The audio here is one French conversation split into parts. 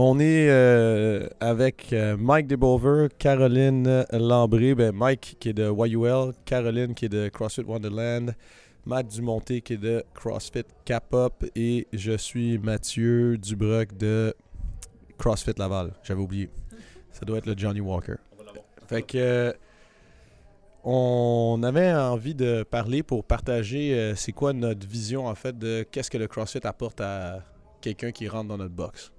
On est euh, avec euh, Mike DeBover, Caroline Lambré, ben Mike qui est de YUL, Caroline qui est de CrossFit Wonderland, Matt Dumonté qui est de CrossFit Cap-Up et je suis Mathieu Dubroc de CrossFit Laval. J'avais oublié. Ça doit être le Johnny Walker. Fait que euh, on avait envie de parler pour partager euh, c'est quoi notre vision en fait de qu'est-ce que le CrossFit apporte à quelqu'un qui rentre dans notre box.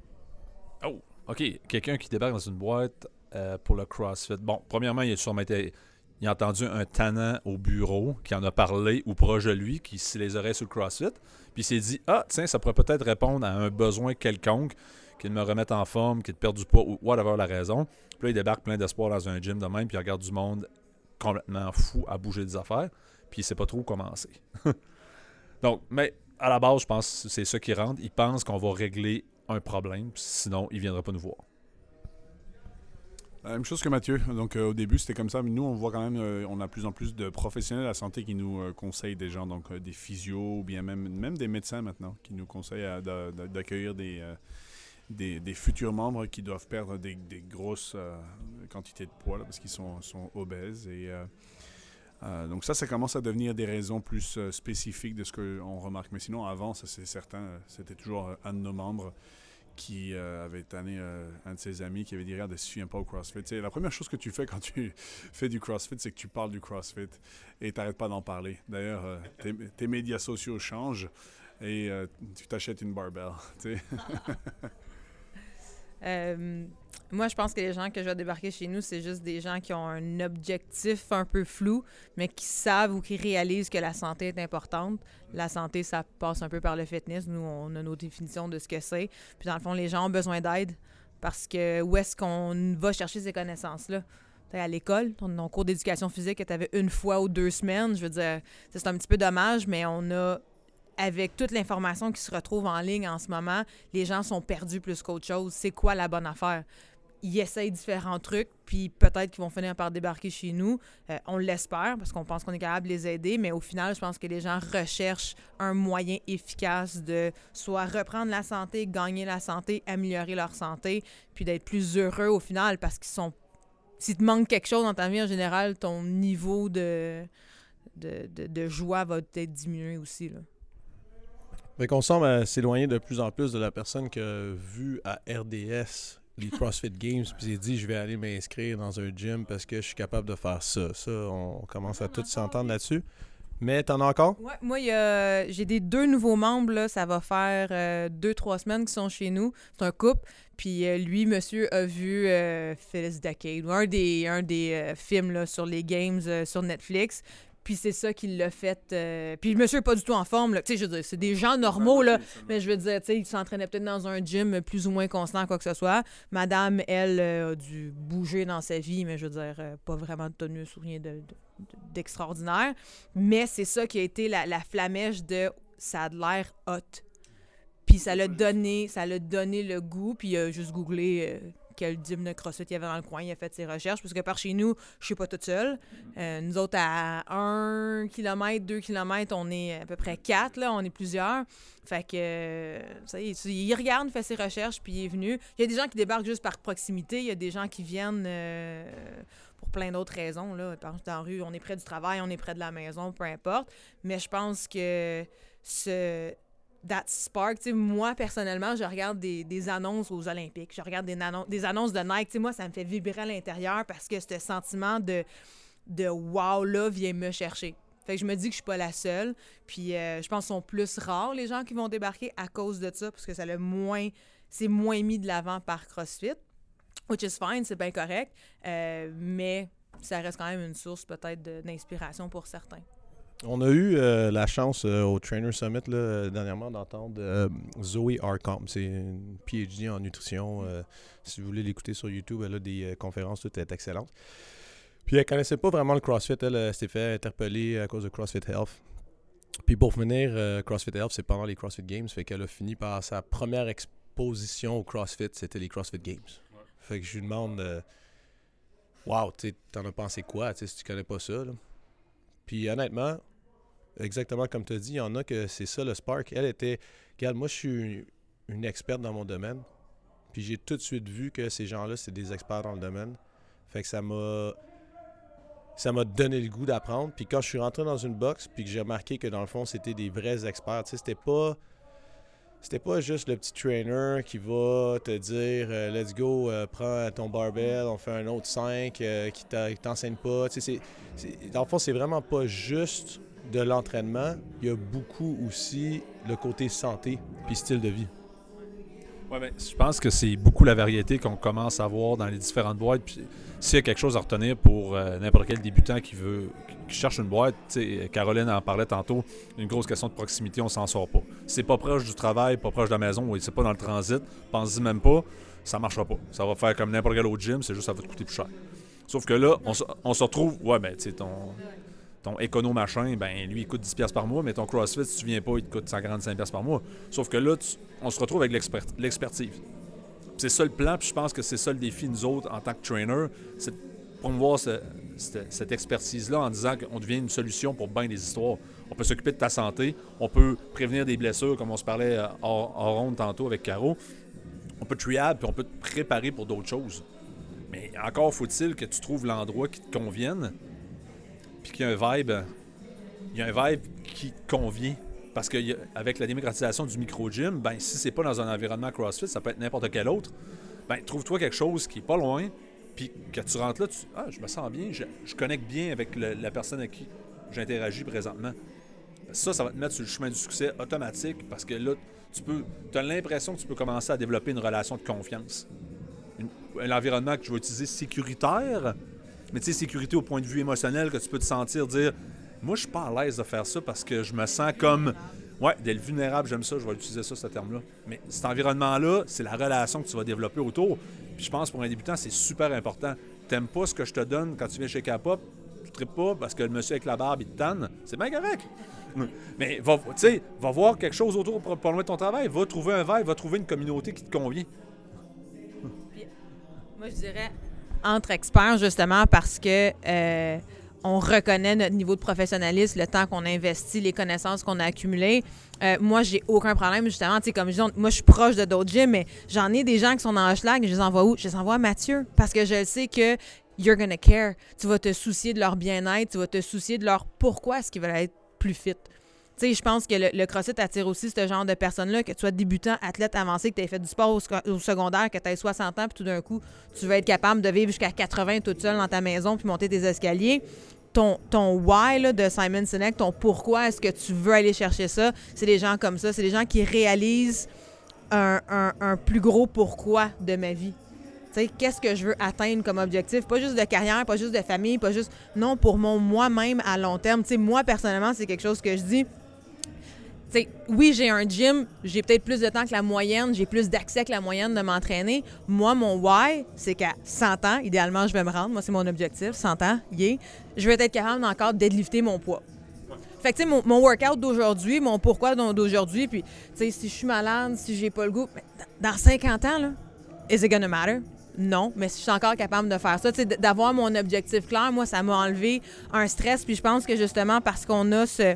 OK. Quelqu'un qui débarque dans une boîte euh, pour le CrossFit. Bon, premièrement, il a été. Il a entendu un tannant au bureau qui en a parlé ou proche de lui, qui s'y les oreilles sur le CrossFit. Puis il s'est dit Ah, tiens, ça pourrait peut-être répondre à un besoin quelconque, qu'il me remette en forme, qu'il perde du poids ou whatever la raison. Puis là, il débarque plein d'espoir dans un gym de même, puis il regarde du monde complètement fou à bouger des affaires, puis il sait pas trop où commencer. Donc, mais à la base, je pense que c'est ça qui rentre. Il pense qu'on va régler un problème, sinon il viendra pas nous voir. La même chose que Mathieu. Donc euh, au début c'était comme ça, mais nous on voit quand même, euh, on a plus en plus de professionnels de la santé qui nous euh, conseillent des gens, donc des physios ou bien même, même des médecins maintenant qui nous conseillent d'accueillir des, des, futurs membres qui doivent perdre des, grosses quantités de poids parce qu'ils sont, sont, obèses. Et, donc ça, ça commence à devenir des raisons plus spécifiques de ce qu'on remarque. Mais sinon, avant, c'est certain, c'était toujours un de nos membres qui euh, avait tanné euh, un de ses amis qui avait dit Regarde, suis un pas au CrossFit. la première chose que tu fais quand tu fais du CrossFit, c'est que tu parles du CrossFit et tu n'arrêtes pas d'en parler. D'ailleurs, euh, tes, médias sociaux changent et tu t'achètes une barbell. Moi, je pense que les gens que je vais débarquer chez nous, c'est juste des gens qui ont un objectif un peu flou, mais qui savent ou qui réalisent que la santé est importante. La santé, ça passe un peu par le fitness. Nous, on a nos définitions de ce que c'est. Puis dans le fond, les gens ont besoin d'aide parce que où est-ce qu'on va chercher ces connaissances-là? à l'école, ton cours d'éducation physique que tu avais une fois ou deux semaines, je veux dire, c'est un petit peu dommage, mais on a avec toute l'information qui se retrouve en ligne en ce moment, les gens sont perdus plus qu'autre chose. C'est quoi la bonne affaire? Ils essayent différents trucs, puis peut-être qu'ils vont finir par débarquer chez nous. Euh, on l'espère parce qu'on pense qu'on est capable de les aider, mais au final, je pense que les gens recherchent un moyen efficace de soit reprendre la santé, gagner la santé, améliorer leur santé, puis d'être plus heureux au final parce qu'ils sont. Si te manque quelque chose dans ta vie en général, ton niveau de, de, de, joie va peut-être diminuer aussi. Là. Fait qu'on semble s'éloigner de plus en plus de la personne qui a vu à RDS les CrossFit Games, puis j'ai dit je vais aller m'inscrire dans un gym parce que je suis capable de faire ça. Ça, on commence à tous s'entendre là-dessus. Mais t'en as encore? Ouais, moi, j'ai des deux nouveaux membres, là, ça va faire euh, deux, trois semaines qu'ils sont chez nous. C'est un couple. Puis euh, lui, monsieur, a vu euh, Phyllis Decade, un des, un des films là, sur les games sur Netflix. Puis c'est ça qui l'a fait. Euh, puis le monsieur n'est pas du tout en forme. Tu sais, je veux dire, c'est des gens normaux, là. Mais je veux dire, tu sais, il s'entraînait peut-être dans un gym plus ou moins constant, quoi que ce soit. Madame, elle, euh, a dû bouger dans sa vie, mais je veux dire, euh, pas vraiment de tenue ou rien d'extraordinaire. mais c'est ça qui a été la, la flamèche de ça a l'air hot. Puis ça l'a donné, ça l'a donné le goût, puis il a juste googlé quel gym de CrossFit il y avait dans le coin. Il a fait ses recherches. Parce que par chez nous, je suis pas toute seule. Euh, nous autres, à 1 km, 2 km, on est à peu près 4. Là, on est plusieurs. Fait que, ça y est, il regarde, fait ses recherches, puis il est venu. Il y a des gens qui débarquent juste par proximité. Il y a des gens qui viennent euh, pour plein d'autres raisons. Là. Par exemple, dans la rue, on est près du travail, on est près de la maison, peu importe. Mais je pense que ce that spark. moi, personnellement, je regarde des, annonces aux Olympiques. Je regarde des, annonces de Nike. moi, ça me fait vibrer à l'intérieur parce que ce sentiment de, de wow-là vient me chercher. Je me dis que je suis pas la seule. Puis euh, je pense qu'ils sont plus rares, les gens qui vont débarquer à cause de ça, parce que ça moins... C'est moins mis de l'avant par CrossFit. Which is fine, c'est bien correct. Euh, mais ça reste quand même une source peut-être d'inspiration pour certains. On a eu euh, la chance euh, au Trainer Summit dernièrement d'entendre euh, Zoe Arcom. C'est une PhD en nutrition. si vous voulez l'écouter sur YouTube, elle a des conférences, tout est excellente. Puis elle connaissait pas vraiment le CrossFit. Elle, s'est fait interpeller à cause de CrossFit Health. Puis pour finir, CrossFit Health, c'est pendant les CrossFit Games. Fait qu'elle a fini par sa première exposition au CrossFit, c'était les CrossFit Games. Fait que je lui demande Wow, t'en as pensé quoi? Si tu connais pas ça? Puis honnêtement, exactement comme tu as dit, il y en a que c'est ça le spark. Elle était, regarde, moi je suis une experte dans mon domaine. Puis j'ai tout de suite vu que ces gens-là, c'est des experts dans le domaine. Fait que ça m'a ça m'a donné le goût d'apprendre. Puis quand je suis rentré dans une box, puis que j'ai remarqué que dans le fond, c'était des vrais experts, tu sais, c'était pas c'était pas juste le petit trainer qui va te dire euh, let's go, euh, prends ton barbell, on fait un autre 5 euh, qui t'enseigne pas. Tu sais, dans le fond, c'est vraiment pas juste de l'entraînement. Il y a beaucoup aussi le côté santé puis style de vie. Ouais, ben, je pense que c'est beaucoup la variété qu'on commence à voir dans les différentes boîtes. Puis s'il y a quelque chose à retenir pour n'importe quel débutant qui veut qui cherche une boîte, Caroline en parlait tantôt, une grosse question de proximité, on s'en sort pas. C'est pas proche du travail, pas proche de la maison, ou c'est pas dans le transit, pense-y même pas, ça marchera pas. Ça va faire comme n'importe quel autre gym, c'est juste ça va te coûter plus cher. Sauf que là, on, se retrouve, ouais, ben, tu sais, ton, ton écono machin, ben, lui, il coûte 10$ par mois, mais ton CrossFit, si tu viens pas, il te coûte 145$ par mois. Sauf que là, on se retrouve avec l'expertise. C'est ça le plan, puis je pense que c'est ça le défi, nous autres, en tant que trainer, c'est de promouvoir ce, cette, expertise-là en disant qu'on devient une solution pour bien des histoires. On peut s'occuper de ta santé, on peut prévenir des blessures, comme on se parlait euh, en, ronde tantôt avec Caro. On peut triad, puis on peut te préparer pour d'autres choses. Mais encore faut-il que tu trouves l'endroit qui te convienne, puis qu'il y ait un vibe, il y a un vibe qui convient. Parce qu'avec la démocratisation du micro-gym, ben, si c'est pas dans un environnement CrossFit, ça peut être n'importe quel autre, ben, trouve-toi quelque chose qui est pas loin, puis quand tu rentres là, tu ah, je me sens bien, je, connecte bien avec la personne avec qui j'interagis présentement. Ça, ça va te mettre sur le chemin du succès automatique parce que là, tu peux, as l'impression que tu peux commencer à développer une relation de confiance. un environnement que je vais utiliser sécuritaire, mais tu sais, sécurité au point de vue émotionnel, que tu peux te sentir dire Moi, je suis pas à l'aise de faire ça parce que je me sens comme. Ouais, d'être vulnérable, j'aime ça, je vais utiliser ça, ce terme-là. Mais cet environnement-là, c'est la relation que tu vas développer autour. Puis je pense pour un débutant, c'est super important. T'aimes pas ce que je te donne quand tu viens chez K-Pop, tu tripes pas parce que le monsieur avec la barbe, il te tanne. C'est bien correct. Mais va, va voir quelque chose autour pour, loin de ton travail. Va trouver un verre, va trouver une communauté qui te convient. Moi, je dirais entre experts, justement, parce que euh, on reconnaît notre niveau de professionnalisme, le temps qu'on investit, les connaissances qu'on a accumulées. Euh, moi, j'ai aucun problème, justement. Comme je moi, je suis proche de d'autres gyms, mais j'en ai des gens qui sont dans Hochelag, je les envoie où? Je les envoie à Mathieu, parce que je sais que you're gonna care. Tu vas te soucier de leur bien-être, tu vas te soucier de leur pourquoi est-ce qu'ils veulent être plus fit. Je pense que le, CrossFit attire aussi ce genre de personnes-là, que tu sois débutant, athlète avancé, que tu aies fait du sport au, secondaire, que tu aies 60 ans, puis tout d'un coup, tu vas être capable de vivre jusqu'à 80 toute seule dans ta maison, puis monter tes escaliers ton, ton why de Simon Sinek, ton pourquoi est-ce que tu veux aller chercher ça, c'est des gens comme ça. C'est des gens qui réalisent un, plus gros pourquoi de ma vie. Qu'est-ce que je veux atteindre comme objectif? Pas juste de carrière, pas juste de famille, pas juste. Non, pour mon moi-même à long terme. Moi, personnellement, c'est quelque chose que je dis oui, j'ai un gym, j'ai peut-être plus de temps que la moyenne, j'ai plus d'accès que la moyenne de m'entraîner. Moi, mon why, c'est qu'à 100 ans, idéalement, je vais me rendre. Moi, c'est mon objectif, 100 ans, yeah. Je vais être capable encore deadlifter mon poids. Fait que, tu sais, mon, workout d'aujourd'hui, mon pourquoi d'aujourd'hui, puis, tu sais, si je suis malade, si j'ai pas le goût, dans 50 ans, là, is it gonna matter? Non, mais si je suis encore capable de faire ça, d'avoir mon objectif clair, moi, ça m'a enlevé un stress, puis je pense que justement, parce qu'on a ce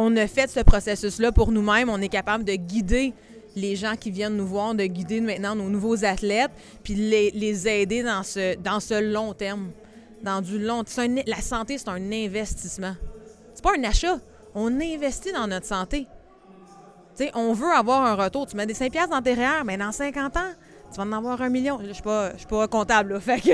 on a fait ce processus-là pour nous-mêmes. On est capable de guider les gens qui viennent nous voir, de guider maintenant nos nouveaux athlètes, puis les, les aider dans ce, long terme. Dans du long La santé, c'est un investissement. C'est pas un achat. On investit dans notre santé. on veut avoir un retour. Tu mets des 5 piastres dans tes mais dans 50 ans, tu vas en avoir un million. Je ne suis, pas, suis pas comptable, là, fait que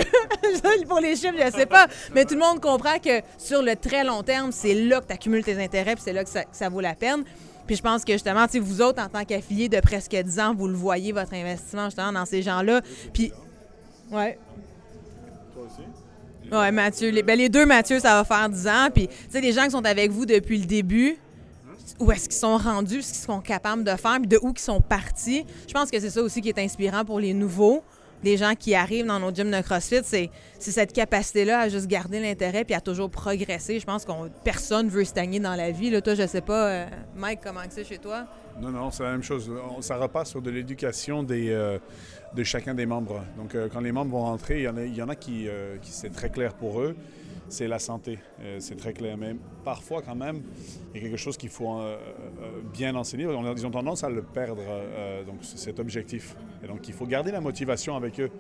pour les chiffres, je ne sais pas. Mais tout le monde comprend que sur le très long terme, c'est là que tu accumules tes intérêts, puis c'est là que ça, vaut la peine. Puis je pense que justement, vous autres, en tant qu'affiliés de presque 10 ans, vous le voyez, votre investissement justement dans ces gens-là. Puis, ouais. Toi aussi? Oui, Mathieu. Les, ben, les deux Mathieu, ça va faire 10 ans. Puis, tu sais, des gens qui sont avec vous depuis le début, où est-ce qu'ils sont rendus, ce qu'ils sont capables de faire, puis de où ils sont partis. Je pense que c'est ça aussi qui est inspirant pour les nouveaux, les gens qui arrivent dans nos gyms de CrossFit, c'est, cette capacité-là à juste garder l'intérêt puis à toujours progresser. Je pense que personne veut stagner dans la vie. Là, toi, je sais pas, euh, Mike, comment c'est chez toi? Non, non, c'est la même chose. Ça repasse sur de l'éducation des, euh, de chacun des membres. Donc, euh, quand les membres vont rentrer, il y en a, qui c'est très clair pour eux. C'est la santé. Euh, c'est très clair. Mais parfois, quand même, il y a quelque chose qu'il faut euh, euh, bien enseigner. Ils ont tendance à le perdre, donc cet objectif. Et donc, il faut garder la motivation avec eux.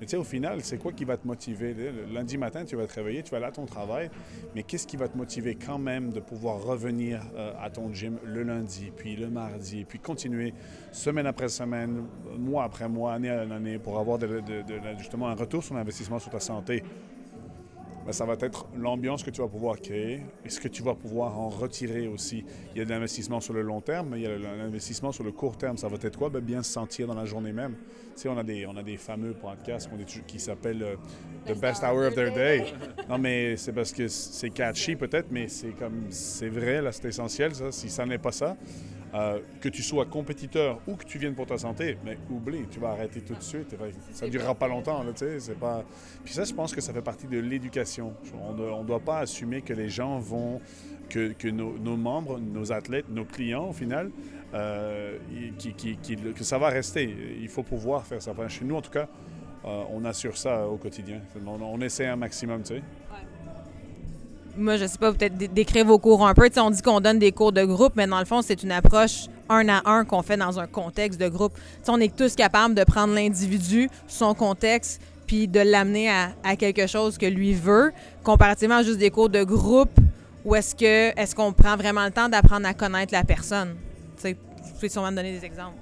Mais tu sais, au final, c'est quoi qui va te motiver? Lundi matin, tu vas te réveiller, tu vas aller à ton travail, mais qu'est-ce qui va te motiver quand même de pouvoir revenir à ton gym le lundi, puis le mardi, puis continuer semaine après semaine, mois après mois, année après année, pour avoir de- justement un retour sur l'investissement sur ta santé? Ben, ça va être l'ambiance que tu vas pouvoir créer et ce que tu vas pouvoir en retirer aussi. Il y a de l'investissement sur le long terme, mais il y a l'investissement sur le court terme. Ça va être quoi? Ben, bien se sentir dans la journée même. Tu sais, on a des, on a des fameux podcasts qui s'appellent euh, The Best Hour of Their Day. Non, mais c'est parce que c'est catchy peut-être, mais c'est comme c'est vrai, là, c'est essentiel, ça. Si ça n'est pas ça, euh, que tu sois compétiteur ou que tu viennes pour ta santé, mais oublie, tu vas arrêter tout de suite. Ça ne durera pas longtemps, tu sais. C'est pas... Puis ça, je pense que ça fait partie de l'éducation. On ne doit pas assumer que les gens vont, que, que nos, nos membres, nos athlètes, nos clients, au final, euh, y- qui, qui- qui- que ça va rester. Il faut pouvoir faire ça. Enfin, chez nous, en tout cas, euh, on assure ça au quotidien. On, on essaie un maximum, tu sais. Moi, je sais pas, peut-être dé- décrire vos cours un peu. On dit qu'on donne des cours de groupe, mais dans le fond, c'est une approche un à un qu'on fait dans un contexte de groupe. Tu sais, on est tous capables de prendre l'individu, son contexte, puis de l'amener à, quelque chose que lui veut, comparativement à juste des cours de groupe où est-ce que est-ce qu'on prend vraiment le temps d'apprendre à connaître la personne? Tu sais, je peux sûrement me donner des exemples.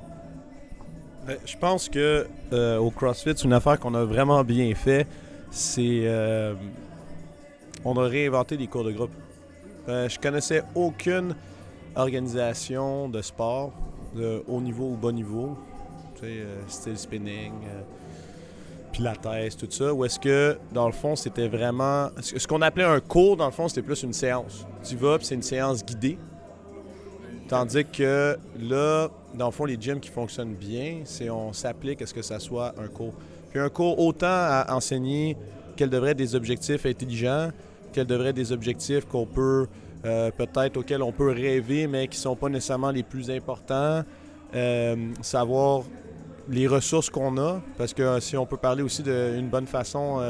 Ben, je pense que euh, au CrossFit, c'est une affaire qu'on a vraiment bien fait. C'est euh, on a réinventé les cours de groupe. Euh, je connaissais aucune organisation de sport de haut niveau ou bas niveau, tu euh, style spinning, euh, pilates, tout ça, où est-ce que, dans le fond, c'était vraiment... Ce qu'on appelait un cours, dans le fond, c'était plus une séance. Tu vas, c'est une séance guidée. Tandis que là, dans le fond, les gyms qui fonctionnent bien, c'est on s'applique à ce que ça soit un cours. Puis un cours autant à enseigner quels devraient être des objectifs intelligents, quels devraient être des objectifs qu'on peut euh, peut-être auxquels on peut rêver, mais qui ne sont pas nécessairement les plus importants. Euh, savoir les ressources qu'on a, parce que euh, si on peut parler aussi d'une bonne façon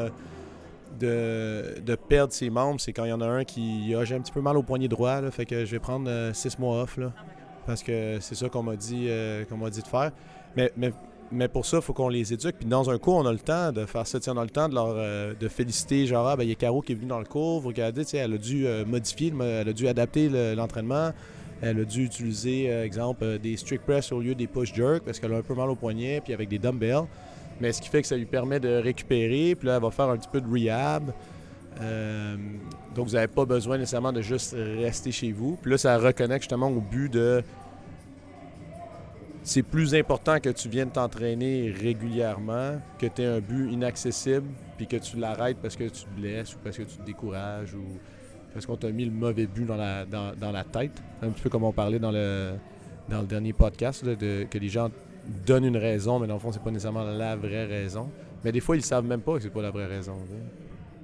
de, de perdre ses membres, c'est quand il y en a un qui a j'ai un petit peu mal au poignet droit, fait que je vais prendre six mois off, là, parce que c'est ça qu'on m'a dit, dit de faire. Mais, mais pour ça, il faut qu'on les éduque. Puis dans un cours, on a le temps de faire ça. On a le temps de leur euh, de féliciter, genre, ah, ben, il y a Caro qui est venue dans le cours, vous regardez, elle a dû euh, modifier, le mo- elle a dû adapter le- l'entraînement. Elle a dû utiliser, euh, exemple, des strict press au lieu des push jerk parce qu'elle a un peu mal au poignet, puis avec des dumbbells. Mais ce qui fait que ça lui permet de récupérer, puis là, elle va faire un petit peu de rehab. Donc, vous n'avez pas besoin nécessairement de juste rester chez vous. Puis là, ça reconnecte justement au but de. C'est plus important que tu viennes t'entraîner régulièrement, que tu aies un but inaccessible, puis que tu l'arrêtes parce que tu te blesses ou parce que tu te décourages ou parce qu'on t'a mis le mauvais but dans la, dans, dans la tête. Un petit peu comme on parlait dans le, dans le dernier podcast, de, que les gens donnent une raison, mais dans le fond, c'est pas nécessairement la vraie raison. Mais des fois, ils savent même pas que c'est pas la vraie raison.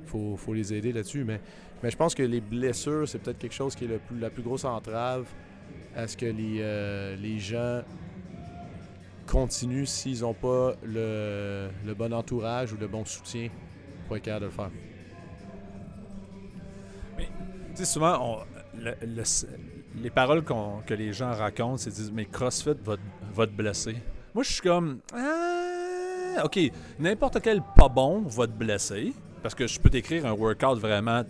Il faut, faut les aider là-dessus. Mais, mais je pense que les blessures, c'est peut-être quelque chose qui est plus, la plus grosse entrave à ce que les, euh, les gens continuent s'ils n'ont pas le, bon entourage ou le bon soutien pour être capable de le faire. Tu sais, souvent, les paroles que les gens racontent, c'est disent Mais CrossFit va, va te blesser. Moi, je suis comme Ah, OK, n'importe quel pas bon va te blesser. Parce que je peux t'écrire un workout vraiment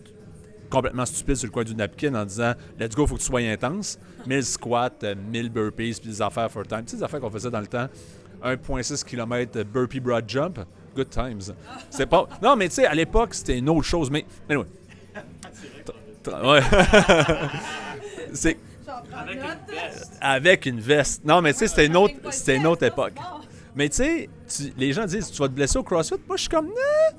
complètement stupide sur le coin du napkin en disant Let's go, faut que tu sois intense. 1000 squats, euh, 1000 burpees, puis des affaires for time. Tu sais, des affaires qu'on faisait dans le temps 1,6 km burpee broad jump. Good times. C'est pas. Non, mais tu sais, à l'époque, c'était une autre chose. Mais, anyway. Tra- Ouais. c'est avec une veste. Non, mais tu sais, c'était une autre, c'était une autre époque. Mais tu sais, les gens disent tu vas te blesser au CrossFit? Moi, je suis comme non.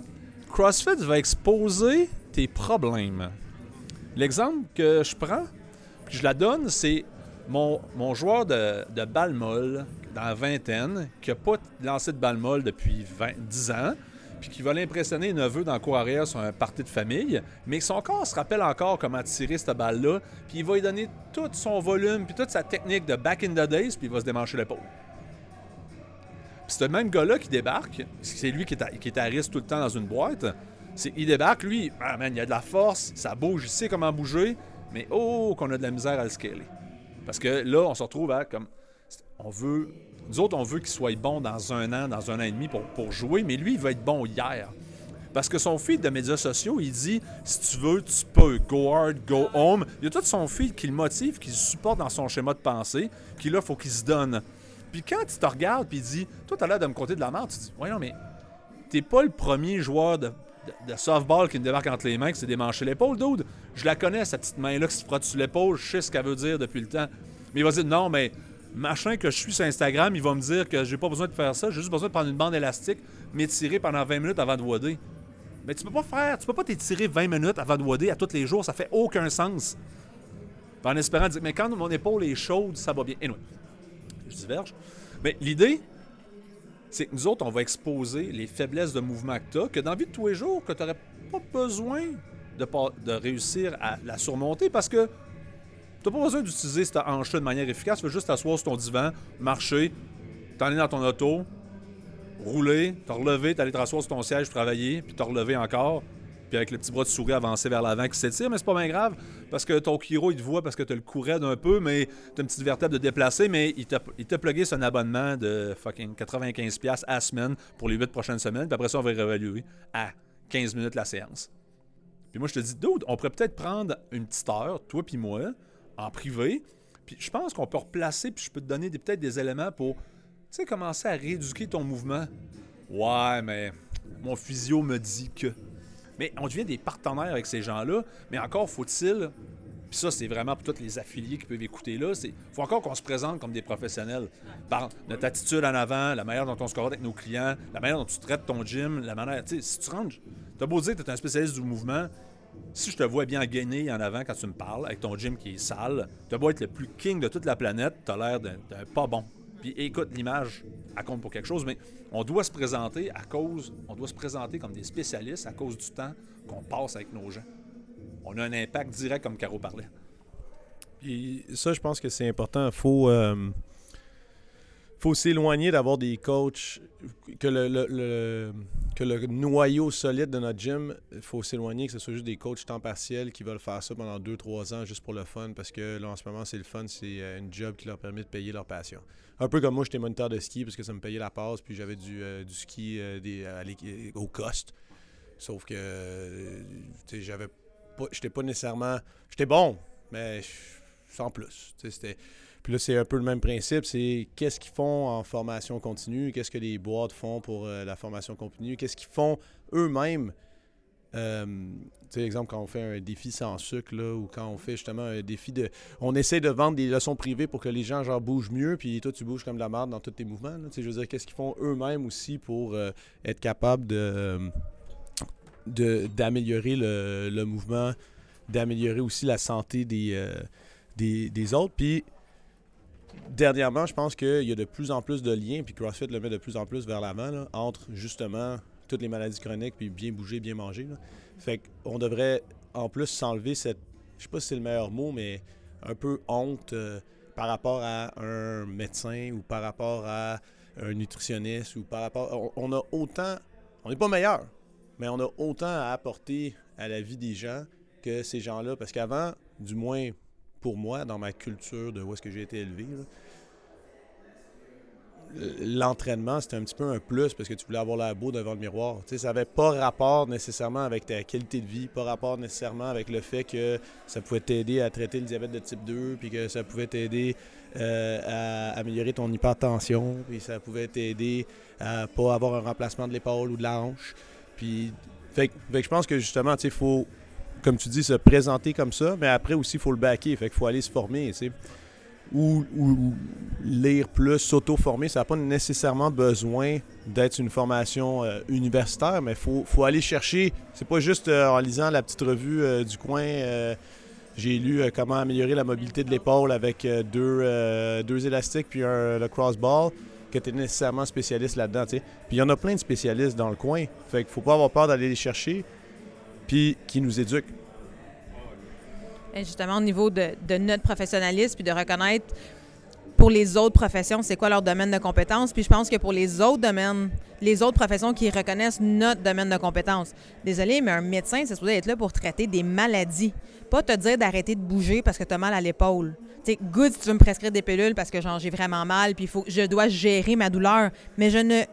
CrossFit va exposer problèmes. L'exemple que je prends, puis je la donne, c'est mon, mon joueur de, de balle molle dans la vingtaine qui n'a pas lancé de balle molle depuis 20, 10 ans, puis qui va l'impressionner neveu dans le cours arrière sur un party de famille, mais son corps se rappelle encore comment tirer cette balle-là, puis il va lui donner tout son volume, puis toute sa technique de back in the days, puis il va se démancher l'épaule. Puis c'est le même gars-là qui débarque, c'est lui qui est, à, qui est à risque tout le temps dans une boîte, il débarque, lui, ah, man, il a de la force, ça bouge, il sait comment bouger, mais oh, qu'on a de la misère à le scaler. Parce que là, on se retrouve à comme. On veut. Nous autres, on veut qu'il soit bon dans un an, dans un an et demi pour, jouer, mais lui, il va être bon hier. Parce que son feed de médias sociaux, il dit si tu veux, tu peux. Go hard, go home. Il y a tout son feed qui le motive, qui le supporte dans son schéma de pensée, qui là, faut qu'il se donne. Puis quand tu te regardes, puis il dit Toi, t'as l'air de me compter de la merde, tu dis Ouais, non, mais t'es pas le premier joueur de, de- softball qui me débarque entre les mains, qui s'est démanché l'épaule, dude. Je la connais, cette petite main-là qui se frotte sur l'épaule, je sais ce qu'elle veut dire depuis le temps. Mais il va dire Non, mais machin que je suis sur Instagram, il va me dire que j'ai pas besoin de faire ça, j'ai juste besoin de prendre une bande élastique, m'étirer pendant 20 minutes avant de wader. Mais tu peux pas faire, tu peux pas t'étirer 20 minutes avant de wader à tous les jours, ça fait aucun sens. En espérant dire, mais quand mon épaule est chaude, ça va bien. Anyway, je diverge. Mais l'idée, c'est que nous autres, on va exposer les faiblesses de mouvement que tu as, que dans la vie de tous les jours, que tu n'aurais pas besoin de, réussir à la surmonter parce que tu n'as pas besoin d'utiliser cette hanche-là de manière efficace. Tu veux juste t'asseoir sur ton divan, marcher, t'en aller dans ton auto, rouler, te relever, t'aller te rasseoir sur ton siège, travailler, puis te relever encore, puis avec le petit bras de souris avancer vers l'avant qui s'étire, mais c'est pas bien grave, parce que ton chiro, il te voit parce que tu le courais d'un peu, mais t'as une petite vertèbre de déplacer, mais il t'a plugué son abonnement de fucking 95$ à semaine pour les 8 prochaines semaines, puis après ça, on va réévaluer à 15 minutes la séance. Puis moi, je te dis, dude, on pourrait peut-être prendre une petite heure, toi puis moi, en privé, puis je pense qu'on peut replacer, puis je peux te donner peut-être des éléments pour, tu sais, commencer à rééduquer ton mouvement. Ouais, mais mon physio me dit que. Mais on devient des partenaires avec ces gens-là, mais encore faut-il, puis ça c'est vraiment pour tous les affiliés qui peuvent écouter là, c'est faut encore qu'on se présente comme des professionnels par notre attitude en avant, la manière dont on se comporte avec nos clients, la manière dont tu traites ton gym, la manière, tu sais, si tu rentres, t'as beau dire que tu es un spécialiste du mouvement, si je te vois bien gainé en avant quand tu me parles, avec ton gym qui est sale, tu beau être le plus king de toute la planète, tu as l'air d'un pas bon. Écoute, l'image, elle compte pour quelque chose, mais on doit se présenter à cause, on doit se présenter comme des spécialistes à cause du temps qu'on passe avec nos gens. On a un impact direct, comme Caro parlait. Puis ça, je pense que c'est important. Faut, euh, faut s'éloigner d'avoir des coachs. Que le- que le noyau solide de notre gym, il faut s'éloigner que ce soit juste des coachs temps partiel qui veulent faire ça pendant 2-3 ans juste pour le fun. Parce que là, en ce moment, c'est le fun. C'est euh, une job qui leur permet de payer leur passion. Un peu comme moi, j'étais moniteur de ski parce que ça me payait la passe. Puis j'avais du, euh, du ski euh, des, l'équi- au cost. Sauf que, euh, j'avais pas. J'étais pas nécessairement. J'étais bon, mais sans plus. C'était- Puis là, c'est un peu le même principe. C'est qu'est-ce qu'ils font en formation continue, qu'est-ce que les boîtes font pour euh, la formation continue, qu'est-ce qu'ils font eux-mêmes. Euh, tu sais, exemple, quand on fait un défi sans sucre, là, ou quand on fait justement un défi de. On essaie de vendre des leçons privées pour que les gens, genre, bougent mieux, puis toi, tu bouges comme de la merde dans tous tes mouvements. Tu je veux dire, qu'est-ce qu'ils font eux-mêmes aussi pour euh, être capables de. d'améliorer le, le mouvement, d'améliorer aussi la santé des, euh, des, des autres. Puis, dernièrement, je pense qu'il y a de plus en plus de liens, puis CrossFit le met de plus en plus vers l'avant, entre justement toutes les maladies chroniques, puis bien bouger, bien manger. Fait qu'on devrait en plus s'enlever cette, je sais pas si c'est le meilleur mot, mais un peu honte euh, par rapport à un médecin ou par rapport à un nutritionniste ou par rapport. On, a autant. On n'est pas meilleur, mais on a autant à apporter à la vie des gens que ces gens-là. Parce qu'avant, du moins pour moi, dans ma culture de où est-ce que j'ai été élevé, l'entraînement, c'était un petit peu un plus parce que tu voulais avoir la beau devant le miroir. Tu sais, ça n'avait pas rapport nécessairement avec ta qualité de vie, pas rapport nécessairement avec le fait que ça pouvait t'aider à traiter le diabète de type 2, puis que ça pouvait t'aider euh, à améliorer ton hypertension, puis ça pouvait t'aider à pas avoir un remplacement de l'épaule ou de la hanche. Puis, fait, que- je pense que justement, tu sais, faut, comme tu dis, se présenter comme ça, mais après aussi, il faut le backer. Fait qu'il faut aller se former, tu sais ou, ou lire plus, s'auto-former. Ça n'a pas nécessairement besoin d'être une formation euh, universitaire, mais il faut, faut aller chercher. C'est pas juste euh, en lisant la petite revue euh, du coin. j'ai lu comment améliorer la mobilité de l'épaule avec deux, deux élastiques puis un, le crossball que tu es nécessairement spécialiste là-dedans. Puis il y en a plein de spécialistes dans le coin. Fait qu'il faut pas avoir peur d'aller les chercher puis qui nous éduquent. Justement, au niveau de, notre professionnalisme, puis de reconnaître pour les autres professions, c'est quoi leur domaine de compétence? Puis je pense que pour les autres domaines, les autres professions qui reconnaissent notre domaine de compétence. Désolé, mais un médecin, c'est supposé être là pour traiter des maladies. Pas te dire d'arrêter de bouger parce que tu as mal à l'épaule. Tu sais, good si tu veux me prescrire des pilules parce que j'ai vraiment mal, puis je dois gérer ma douleur. Mais je ne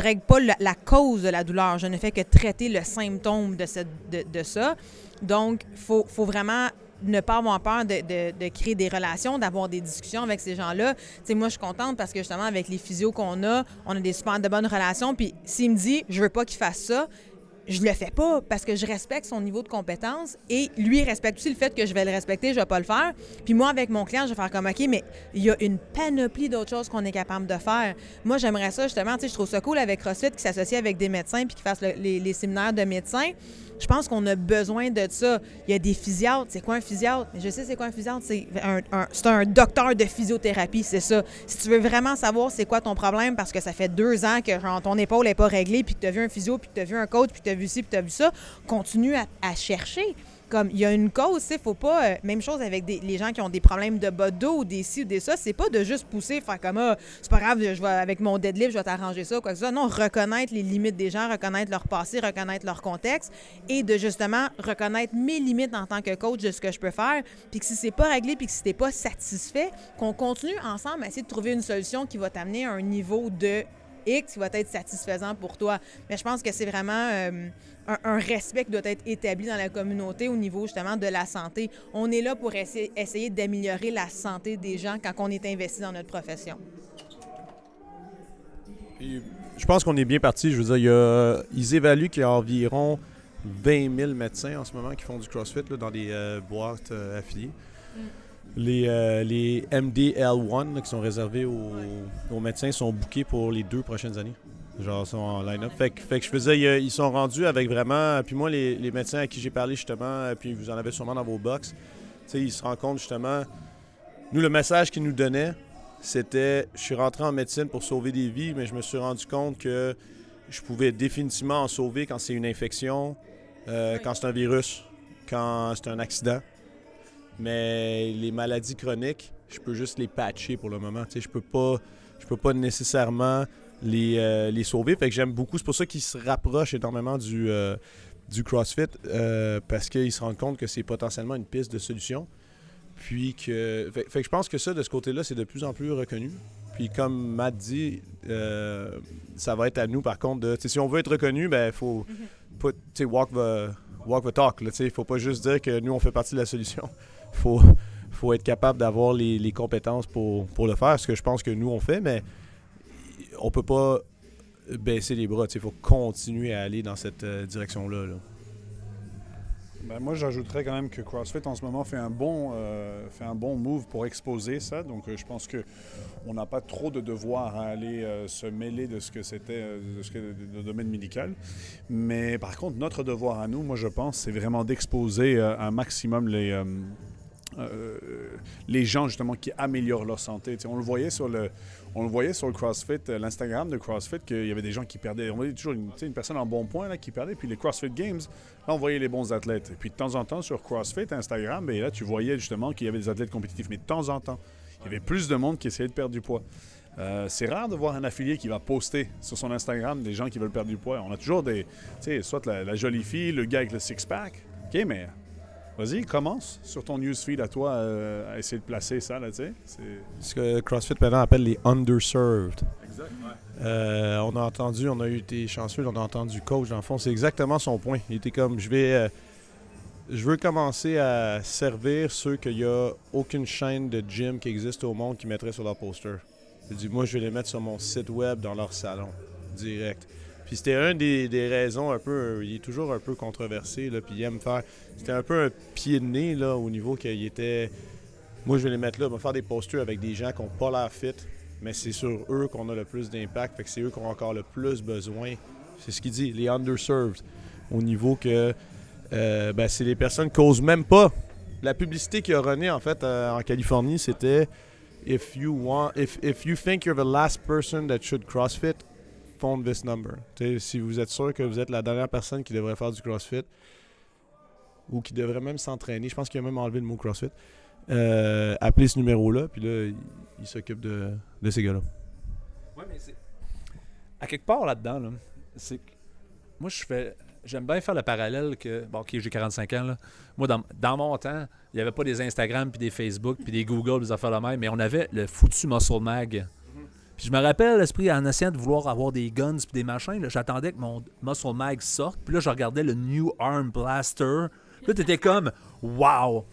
règle pas la, cause de la douleur. Je ne fais que traiter le symptôme de, ça. Donc, il faut, vraiment ne pas avoir peur de, créer des relations, d'avoir des discussions avec ces gens-là. Tu moi, je suis contente parce que justement, avec les physios qu'on a, on a des super de bonnes relations. Puis s'il me dit, je veux pas qu'il fasse ça, je le fais pas parce que je respecte son niveau de compétence et lui respecte aussi le fait que je vais le respecter, je vais pas le faire. Puis moi, avec mon client, je vais faire comme OK, mais il y a une panoplie d'autres choses qu'on est capable de faire. Moi, j'aimerais ça justement, tu sais, je trouve ça cool avec CrossFit qui s'associe avec des médecins puis qui fassent le, les, séminaires de médecins. Je pense qu'on a besoin de ça. Il y a des physiatres. C'est quoi un physiatre? Je sais c'est quoi un physiatre. C'est un, un, docteur de physiothérapie, c'est ça. Si tu veux vraiment savoir c'est quoi ton problème parce que ça fait deux ans que ton épaule n'est pas réglée puis que tu as vu un physio puis que tu as vu un coach puis que tu as vu ci puis tu as vu ça, continue à, chercher comme il y a une cause, il faut pas. Euh, même chose avec des, les gens qui ont des problèmes de bas dos ou des ci ou des ça, c'est pas de juste pousser, faire comme ah, c'est pas grave, je vais, avec mon deadlift, je vais t'arranger ça, quoi que ça. Non, reconnaître les limites des gens, reconnaître leur passé, reconnaître leur contexte et de justement reconnaître mes limites en tant que coach de ce que je peux faire. Puis que si c'est pas réglé, puis que si t'es pas satisfait, qu'on continue ensemble à essayer de trouver une solution qui va t'amener à un niveau de X qui va être satisfaisant pour toi. Mais je pense que c'est vraiment euh, un, un, respect qui doit être établi dans la communauté au niveau justement de la santé. On est là pour essayer, essayer d'améliorer la santé des gens quand on est investi dans notre profession. Je pense qu'on est bien parti. Je veux dire, il y a, ils évaluent qu'il y a environ 20 000 médecins en ce moment qui font du CrossFit là, dans des euh, boîtes euh, affiliées. Mm les, euh, les MDL1 là, qui sont réservés aux, aux, médecins sont bookés pour les deux prochaines années. Genre, sont en line-up. Fait, fait, que je faisais, ils sont rendus avec vraiment. Puis moi, les, les médecins à qui j'ai parlé justement, puis vous en avez sûrement dans vos box, ils se rendent compte justement. Nous, le message qu'ils nous donnaient, c'était je suis rentré en médecine pour sauver des vies, mais je me suis rendu compte que je pouvais définitivement en sauver quand c'est une infection, euh, quand c'est un virus, quand c'est un accident. Mais les maladies chroniques, je peux juste les patcher pour le moment. Tu sais, je peux pas, je peux pas nécessairement les, euh, les sauver. Fait que j'aime beaucoup. C'est pour ça qu'ils se rapprochent énormément du, euh, du CrossFit euh, parce qu'ils se rendent compte que c'est potentiellement une piste de solution. Puis que, fait, fait, que je pense que ça, de ce côté-là, c'est de plus en plus reconnu. Puis comme Matt dit, ça va être à nous, par contre, de, si on veut être reconnu, ben faut put, walk the, walk the talk. Il ne faut pas juste dire que nous, on fait partie de la solution faut, faut être capable d'avoir les, les, compétences pour, pour, le faire, ce que je pense que nous on fait, mais on peut pas baisser les bras. Il faut continuer à aller dans cette euh, direction-là. Là. Ben moi, j'ajouterais quand même que CrossFit en ce moment fait un bon, euh, fait un bon move pour exposer ça. Donc, euh, je pense que on n'a pas trop de devoir à aller se mêler de ce que c'était le domaine médical. Mais par contre, notre devoir à nous, moi, je pense, c'est vraiment d'exposer un maximum les euh, les gens justement qui améliorent leur santé. On le voyait sur le, on le voyait sur le CrossFit, euh, l'Instagram de CrossFit, qu'il y avait des gens qui perdaient. On voyait toujours une, personne en bon point là, qui perdait. Puis les CrossFit Games, là, on voyait les bons athlètes. Et puis de temps en temps, sur CrossFit, Instagram, ben, là, tu voyais justement qu'il y avait des athlètes compétitifs. Mais de temps en temps, il y avait plus de monde qui essayait de perdre du poids. Euh, c'est rare de voir un affilié qui va poster sur son Instagram des gens qui veulent perdre du poids. On a toujours des, tu sais, soit la, la, jolie fille, le gars avec le six-pack. OK, mais Vas-y, commence sur ton newsfeed à toi euh, à essayer de placer ça, là, tu sais. C'est ce que CrossFit maintenant appelle les underserved. Exact, ouais. euh, on a entendu, on a eu été chanceux, on a entendu coach, dans le fond, c'est exactement son point. Il était comme, je vais, euh, je veux commencer à servir ceux qu'il n'y a aucune chaîne de gym qui existe au monde qui mettrait sur leur poster. Il dit, moi, je vais les mettre sur mon site web dans leur salon, direct. Puis c'était un des, des, raisons un peu. Il est toujours un peu controversé, là, puis il aime faire. C'était un peu un pied de nez, là, au niveau qu'il était. Moi, je vais les mettre là, je vais faire des postures avec des gens qui n'ont pas l'air fit, mais c'est sur eux qu'on a le plus d'impact, fait que c'est eux qui ont encore le plus besoin. C'est ce qu'il dit, les underserved, au niveau que. Euh, ben, c'est les personnes qui n'osent même pas. La publicité qui a rené, en fait, euh, en Californie, c'était. If you want, if, if you think you're the last person that should CrossFit, phone this number. Si vous êtes sûr que vous êtes la dernière personne qui devrait faire du CrossFit ou qui devrait même s'entraîner, je pense qu'il a même enlevé le mot CrossFit, euh, appeler ce numéro-là, puis là, il, il s'occupe de, de ces gars-là. Ouais, mais c'est. À quelque part là-dedans, là, c'est. Moi, je fais. J'aime bien faire le parallèle que. Bon, ok, j'ai 45 ans, là. Moi, dans, mon temps, il n'y avait pas des Instagram, puis des Facebook, puis des Google, des affaires de même, mais on avait le foutu Muscle Mag. Puis je me rappelle, l'esprit, en de vouloir avoir des guns puis des machins, j'attendais que mon Muscle Mag sorte. Puis là, je regardais le New Arm Blaster. Puis là, t'étais comme, wow!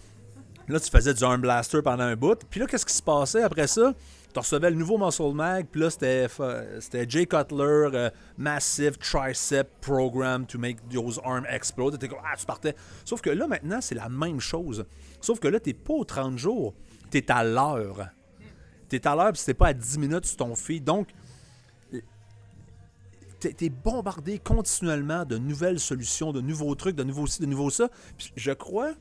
Là, tu faisais du Arm Blaster pendant un bout. Puis là, qu'est-ce qui se passait après ça? Tu recevais le nouveau Muscle Mag, puis là, c'était, fa- c'était Jay Cutler, euh, Massive Tricep Program to make those arms explode. T'étais comme, ah, tu partais. Sauf que là, maintenant, c'est la même chose. Sauf que là, t'es pas aux 30 jours, t'es à l'heure. T'es à l'heure, c'était pas à 10 minutes sur ton feed. Donc, t'es t'es bombardé continuellement de nouvelles solutions, de nouveaux trucs, de nouveaux ci, de nouveaux ça. Je crois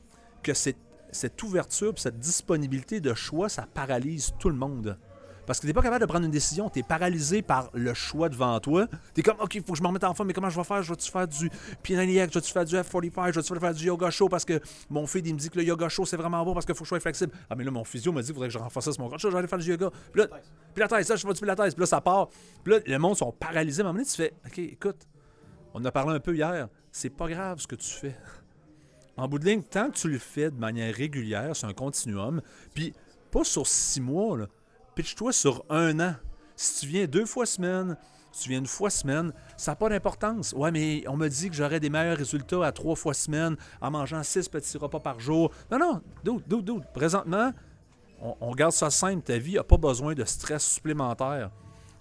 que cette, cette ouverture, cette disponibilité de choix, ça paralyse tout le monde. Parce que t'es pas capable de prendre une décision, t'es paralysé par le choix devant toi. T'es comme, ok, faut que je me remette en forme, mais comment je vais faire? Je vais-tu faire du P90X, je vais-tu faire du F45, je vais-tu faire du yoga show? Parce que mon feed, il me dit que le yoga show, c'est vraiment bon parce qu'il faut que je sois flexible. Ah, mais là, mon physio m'a dit faudrait que je renforce mon corps. Je vais aller faire du yoga. Puis là, la thèse, ça, je fais du pilates. Puis là, ça part. Puis là, le monde sont paralysés. À un moment donné, tu fais, ok, écoute, on en a parlé un peu hier. C'est pas grave ce que tu fais. En bout de ligne, tant que tu le fais de manière régulière, c'est un continuum, puis pas sur six mois, là. Pitch-toi sur un an. Si tu viens deux fois semaine, si tu viens une fois semaine, ça n'a pas d'importance. Ouais, mais on me dit que j'aurais des meilleurs résultats à trois fois semaine en mangeant six petits repas par jour. Non, non, dude, dude, dude. Présentement, on, garde ça simple. Ta vie n'a pas besoin de stress supplémentaire.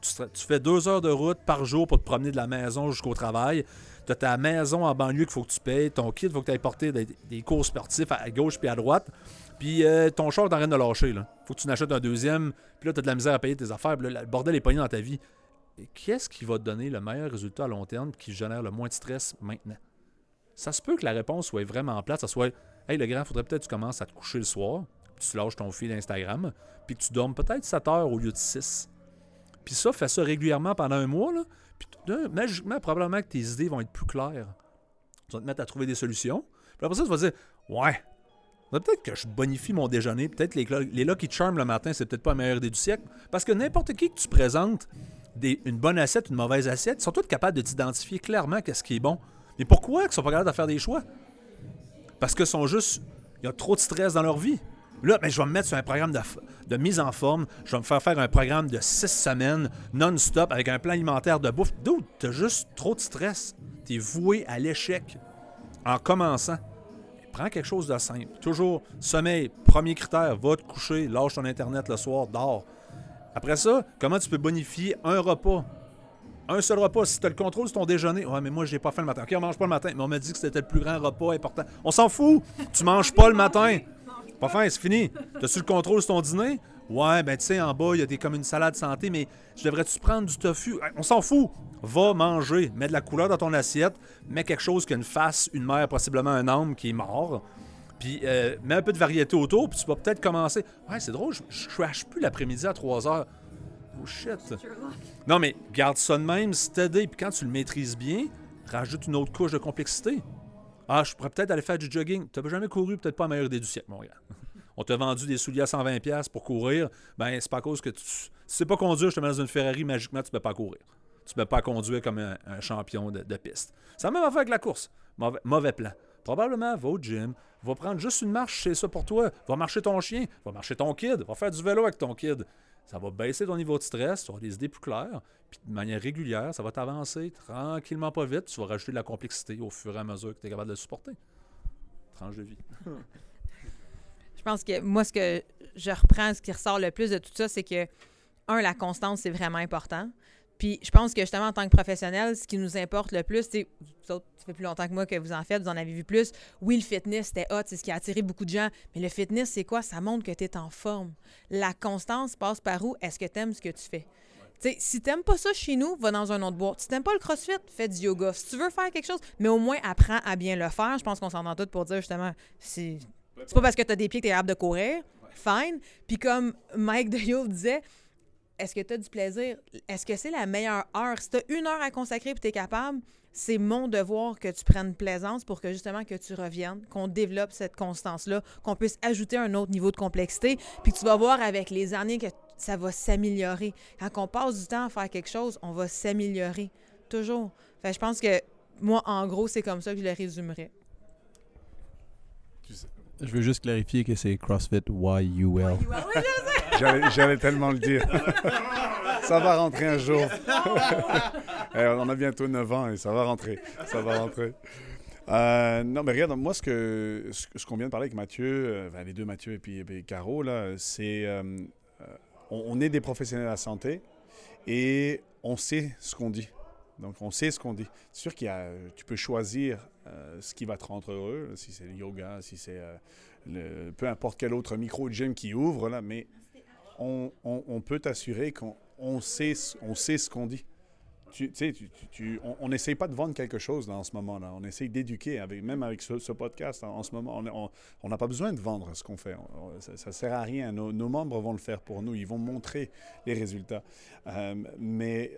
Tu fais deux heures de route par jour pour te promener de la maison jusqu'au travail. Tu as ta maison en banlieue qu'il faut que tu payes. Ton kit, il faut que tu ailles porter des, des cours sportifs à gauche puis à droite. Puis euh, ton char en train de lâcher. Là. faut que tu en achètes un deuxième. Puis là, tu as de la misère à payer tes affaires. Puis là, le bordel est pogné dans ta vie. Qu'est-ce qui va te donner le meilleur résultat à long terme qui génère le moins de stress maintenant? Ça se peut que la réponse soit vraiment plate. Ça soit Hey, le grand, faudrait peut-être que tu commences à te coucher le soir. Puis tu lâches ton fil Instagram. Puis que tu dormes peut-être 7 heures au lieu de 6. Puis ça, fais ça régulièrement pendant un mois. Là, puis magiquement, probablement que tes idées vont être plus claires. Tu vas te mettre à trouver des solutions. Puis après ça, tu vas dire Ouais, peut-être que je bonifie mon déjeuner. Peut-être les, les Lucky Charms le matin, c'est peut-être pas la meilleure idée du siècle. Parce que n'importe qui que tu présentes une bonne assiette, une mauvaise assiette, sont tous capables de t'identifier clairement qu'est-ce qui est bon. Mais pourquoi ils sont pas capables de faire des choix? Parce qu'ils sont juste. Il y a trop de stress dans leur vie. Là, ben, je vais me mettre sur un programme de, mise en forme. Je vais me faire faire un programme de six semaines non-stop avec un plan alimentaire de bouffe. Dude, t'as juste trop de stress. T'es voué à l'échec en commençant. Prends quelque chose de simple. Toujours sommeil, premier critère, va te coucher, lâche ton Internet le soir, dors. Après ça, comment tu peux bonifier un repas? Un seul repas, si tu as le contrôle sur ton déjeuner, ouais, mais moi, j'ai pas faim le matin. Ok, on mange pas le matin, mais on m'a dit que c'était le plus grand repas important. On s'en fout! Tu manges pas le matin! Pas faim, c'est fini. T'as-tu le contrôle sur ton dîner? Ouais, ben tu sais, en bas, il y a des comme une salade santé, mais je devrais-tu prendre du tofu? On s'en fout! Va manger, mets de la couleur dans ton assiette, mets quelque chose qui a une face, une mère, possiblement un homme qui est mort. Puis euh, mets un peu de variété autour, puis tu vas peut-être commencer. Ouais, c'est drôle, je, crash plus l'après-midi à 3 heures. Oh shit! Non, mais garde ça de même, steady, puis quand tu le maîtrises bien, rajoute une autre couche de complexité. Ah, je pourrais peut-être aller faire du jogging. Tu n'as jamais couru, peut-être pas la meilleure idée du siècle, mon gars. On t'a vendu des souliers à 120$ pour courir. Ben, c'est pas à cause que tu. Si c'est pas conduire, je te mets dans une Ferrari, magiquement, tu ne peux pas courir. Tu ne peux pas conduire comme un, champion de, piste. Ça même affaire avec la course. Mauvais, mauvais plan. Probablement, va au gym, va prendre juste une marche, c'est ça pour toi. Va marcher ton chien, va marcher ton kid, va faire du vélo avec ton kid. Ça va baisser ton niveau de stress, tu auras des idées plus claires, puis de manière régulière, ça va t'avancer tranquillement, pas vite. Tu vas rajouter de la complexité au fur et à mesure que tu es capable de le supporter. Tranche de vie. Je pense que moi, ce que je reprends, ce qui ressort le plus de tout ça, c'est que, un, la constance, c'est vraiment important. Puis je pense que justement, en tant que professionnel, ce qui nous importe le plus, c'est, vous autres, ça fait plus longtemps que moi que vous en faites, vous en avez vu plus. Oui, le fitness, c'était hot, c'est ce qui a attiré beaucoup de gens. Mais le fitness, c'est quoi? Ça montre que tu es en forme. La constance passe par où? Est-ce que tu aimes ce que tu fais? Tu sais, si t'aimes pas ça chez nous, va dans un autre boîte. Si t'aimes pas le crossfit, fais du yoga. Si tu veux faire quelque chose, mais au moins apprends à bien le faire. Je pense qu'on s'entend tous pour dire justement, c'est c'est pas parce que t'as des pieds que t'es capable de courir. Fine. Puis comme Mike DeYoe disait, est-ce que tu as du plaisir? Est-ce que c'est la meilleure heure? Si tu as une heure à consacrer et tu es capable, c'est mon devoir que tu prennes plaisance pour que justement que tu reviennes, qu'on développe cette constance-là, qu'on puisse ajouter un autre niveau de complexité, puis tu vas voir avec les années que ça va s'améliorer. Quand on passe du temps à faire quelque chose, on va s'améliorer. Toujours. Fait, je pense que moi, en gros, c'est comme ça que je le résumerais. Je veux juste clarifier que c'est CrossFit YUL. J'allais tellement le dire. ça va rentrer un jour. Eh, on a bientôt 9 ans et ça va rentrer. Ça va rentrer. Euh, non, mais regarde, moi, ce que ce, qu'on vient de parler avec Mathieu, euh, les deux Mathieu et puis, Caro, là, c'est. Euh, on, est des professionnels de la santé et on sait ce qu'on dit. Donc, on sait ce qu'on dit. C'est sûr qu'il y a, tu peux choisir ce qui va te rendre heureux, si c'est le yoga, si c'est le, peu importe quel autre micro-gym qui ouvre, là, mais on, on peut t'assurer qu'on sait, on sait ce qu'on dit tu, tu, on n'essaye pas de vendre quelque chose dans en ce moment-là. On essaye d'éduquer, avec, même avec ce, podcast en, ce moment. On n'a pas besoin de vendre ce qu'on fait. ça ne sert à rien. Nos, membres vont le faire pour nous. Ils vont montrer les résultats. Euh, mais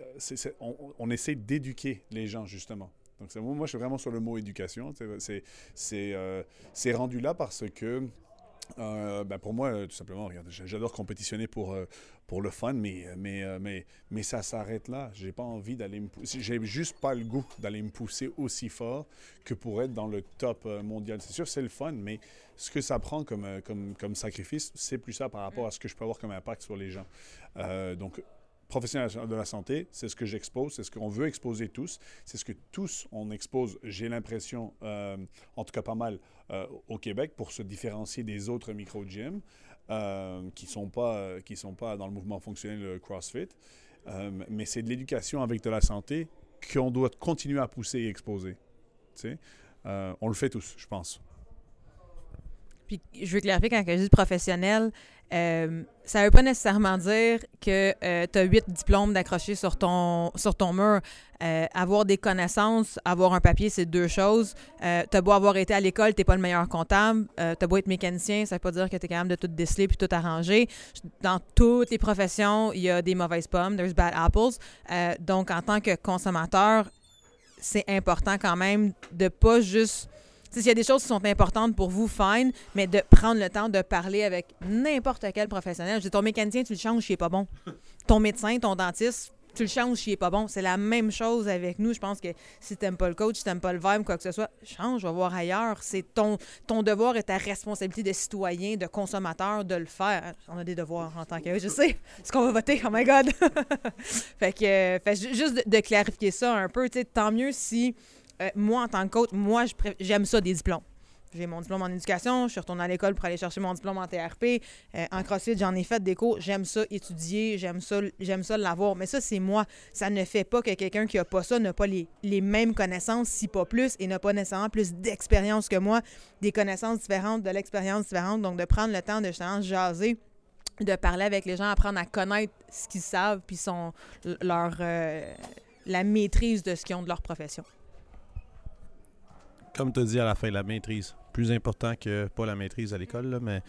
on, on, essaie d'éduquer les gens, justement. Donc, moi, je suis vraiment sur le mot éducation. C'est euh, rendu là parce que euh, ben pour moi, tout simplement, j'adore compétitionner pour, euh, pour le fun, mais, mais, euh, mais, mais ça s'arrête là. J'ai pas envie d'aller me pousser. J'ai juste pas le goût d'aller me pousser aussi fort que pour être dans le top mondial. C'est sûr, c'est le fun, mais ce que ça prend comme, comme, comme sacrifice, c'est plus ça par rapport à ce que je peux avoir comme impact sur les gens. donc, professionnel de la santé, c'est ce que j'expose, c'est ce qu'on veut exposer tous, c'est ce que tous on expose, j'ai l'impression, euh, en tout cas pas mal, euh, au Québec pour se différencier des autres micro-gyms euh, qui ne sont, pas, qui sont pas dans le mouvement fonctionnel CrossFit. mais c'est de l'éducation avec de la santé qu'on doit continuer à pousser et exposer. on le fait tous, je pense. Puis je veux clarifier quand je dis professionnel, euh, ça ne veut pas nécessairement dire que euh, tu as huit diplômes d'accrocher sur ton, sur ton mur. Euh, avoir des connaissances, avoir un papier, c'est deux choses. tu as beau avoir été à l'école, tu n'es pas le meilleur comptable. tu as beau être mécanicien, ça ne veut pas dire que tu es capable de tout déceler puis tout arranger. Dans toutes les professions, il y a des mauvaises pommes, there's bad apples. donc, en tant que consommateur, c'est important quand même de pas juste s'il y a des choses qui sont importantes pour vous, fine, mais de prendre le temps de parler avec n'importe quel professionnel. Je dis, ton mécanicien, tu le changes s'il n'est pas bon. Ton médecin, ton dentiste, tu le changes s'il n'est pas bon. C'est la même chose avec nous. Je pense que si tu n'aimes pas le coach, si tu n'aimes pas le vibe, quoi que ce soit, change, va voir ailleurs. C'est ton, devoir et ta responsabilité de citoyen, de consommateur, de le faire. On a des devoirs en tant que... Je sais ce qu'on va voter. Oh my God! fait que, fait, juste de, clarifier ça un peu. Tant mieux si euh, moi, en tant que coach, moi, j'aime ça des diplômes. J'ai mon diplôme en éducation, je suis retournée à l'école pour aller chercher mon diplôme en TRP. Euh, en CrossFit, j'en ai fait des cours. J'aime ça étudier, j'aime ça, ça l'avoir. Mais ça, c'est moi. Ça ne fait pas que quelqu'un qui n'a pas ça n'a pas les, mêmes connaissances, si pas plus, et n'a pas nécessairement plus d'expérience que moi, des connaissances différentes, de l'expérience différente. Donc, de prendre le temps de justement jaser de parler avec les gens, apprendre à connaître ce qu'ils savent, puis son, leur, euh, la maîtrise de ce qu'ils ont de leur profession comme tu as dit à la fin, la maîtrise. Plus important que pas la maîtrise à l'école, mais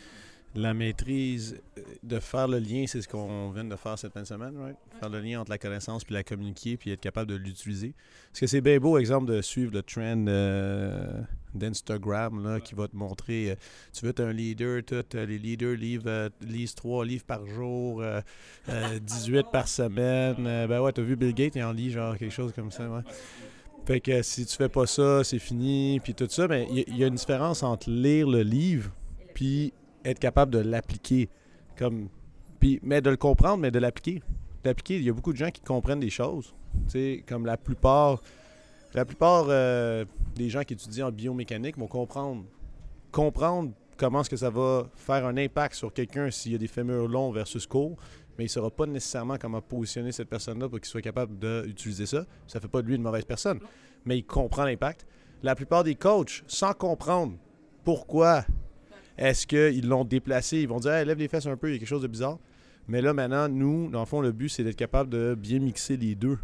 la maîtrise, euh, de faire le lien, c'est ce qu'on vient de faire cette fin de semaine, right? Faire le lien entre la connaissance puis la communiquer puis être capable de l'utiliser. Parce que c'est bien beau, exemple, de suivre le trend euh, d'Instagram qui va te montrer, euh, tu veux être un leader, tout, les leaders lisent, 3 livres par jour, 18 par semaine. ben ouais, t'as vu Bill Gates, il en lit genre quelque chose comme ça, ouais. Fait que si tu fais pas ça, c'est fini, puis tout ça. Mais il y, a une différence entre lire le livre puis être capable de l'appliquer. Comme, mais de le comprendre, mais de l'appliquer. Il y a beaucoup de gens qui comprennent des choses. Tu comme la plupart, la plupart euh, des gens qui étudient en biomécanique vont comprendre, comprendre comment est-ce que ça va faire un impact sur quelqu'un s'il y a des fémurs longs versus courts mais il ne saura pas nécessairement comment positionner cette personne-là pour qu'il soit capable d'utiliser ça. Ça ne fait pas de lui une mauvaise personne, mais il comprend l'impact. La plupart des coachs, sans comprendre pourquoi est-ce qu'ils l'ont déplacé, ils vont dire lève les fesses un peu, il y a quelque chose de bizarre. Mais là, maintenant, nous, dans le fond, le but, c'est d'être capable de bien mixer les deux.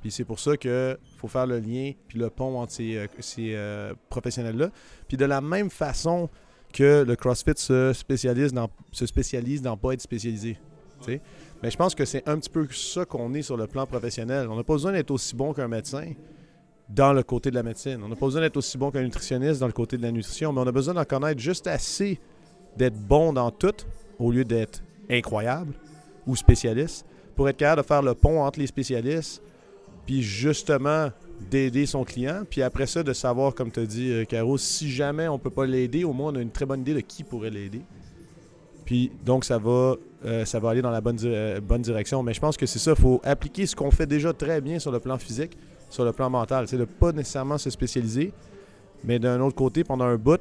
Puis c'est pour ça qu'il faut faire le lien puis le pont entre ces, euh, euh, professionnels-là. Puis de la même façon que le CrossFit se spécialise dans, se spécialise dans pas être spécialisé. Mais je pense que c'est un petit peu ça qu'on est sur le plan professionnel. On n'a pas besoin d'être aussi bon qu'un médecin dans le côté de la médecine. On n'a pas besoin d'être aussi bon qu'un nutritionniste dans le côté de la nutrition, mais on a besoin d'en connaître juste assez d'être bon dans tout au lieu d'être incroyable ou spécialiste pour être capable de faire le pont entre les spécialistes puis justement d'aider son client. Puis après ça, de savoir, comme tu as dit, euh, Caro, si jamais on peut pas l'aider, au moins on a une très bonne idée de qui pourrait l'aider. Puis donc ça va, euh, ça va aller dans la bonne, euh, bonne direction. Mais je pense que c'est ça, il faut appliquer ce qu'on fait déjà très bien sur le plan physique, sur le plan mental. C'est de pas nécessairement se spécialiser, mais d'un autre côté, pendant un bout,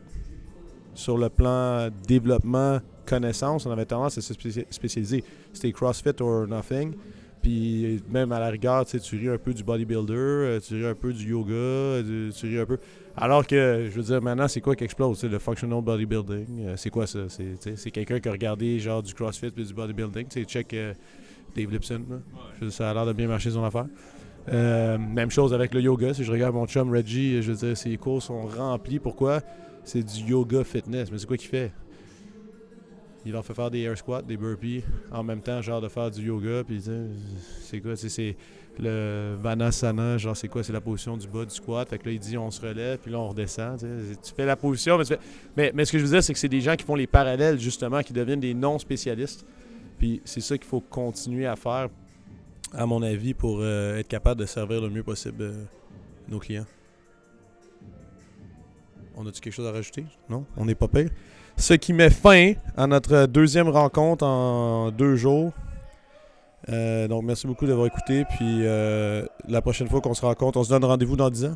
sur le plan développement, connaissance, on avait tendance à se spéci- spécialiser. C'était CrossFit or nothing. Puis même à la rigueur, tu ris un peu du bodybuilder, euh, tu ris un peu du yoga, tu ris un peu. Alors que, je veux dire, maintenant, c'est quoi qui explose? C'est le functional bodybuilding. Euh, c'est quoi ça? C'est, quelqu'un qui a regardé genre du CrossFit puis du bodybuilding. Tu sais, check euh, Dave Lipson. là. Ça a l'air de bien marcher son affaire. Euh, même chose avec le yoga. Si je regarde mon chum Reggie, je veux dire, ses cours sont remplis. Pourquoi? C'est du yoga fitness. Mais c'est quoi qu'il fait? Il leur fait faire des air squats, des burpees, en même temps, genre de faire du yoga. Puis, c'est quoi? C'est le Vanasana, genre, c'est quoi? C'est la position du bas du squat. Fait que là, il dit on se relève, puis là, on redescend. Tu, fais la position, mais, tu fais- mais, mais ce que je veux dire, c'est que c'est des gens qui font les parallèles, justement, qui deviennent des non-spécialistes. Puis c'est ça qu'il faut continuer à faire, à mon avis, pour euh, être capable de servir le mieux possible euh, nos clients. On a-tu quelque chose à rajouter? Non? On n'est pas pire. Ce qui met fin à notre deuxième rencontre en deux jours. Euh, donc, merci beaucoup d'avoir écouté. Puis, euh, la prochaine fois qu'on se rencontre, on se donne rendez-vous dans 10 ans?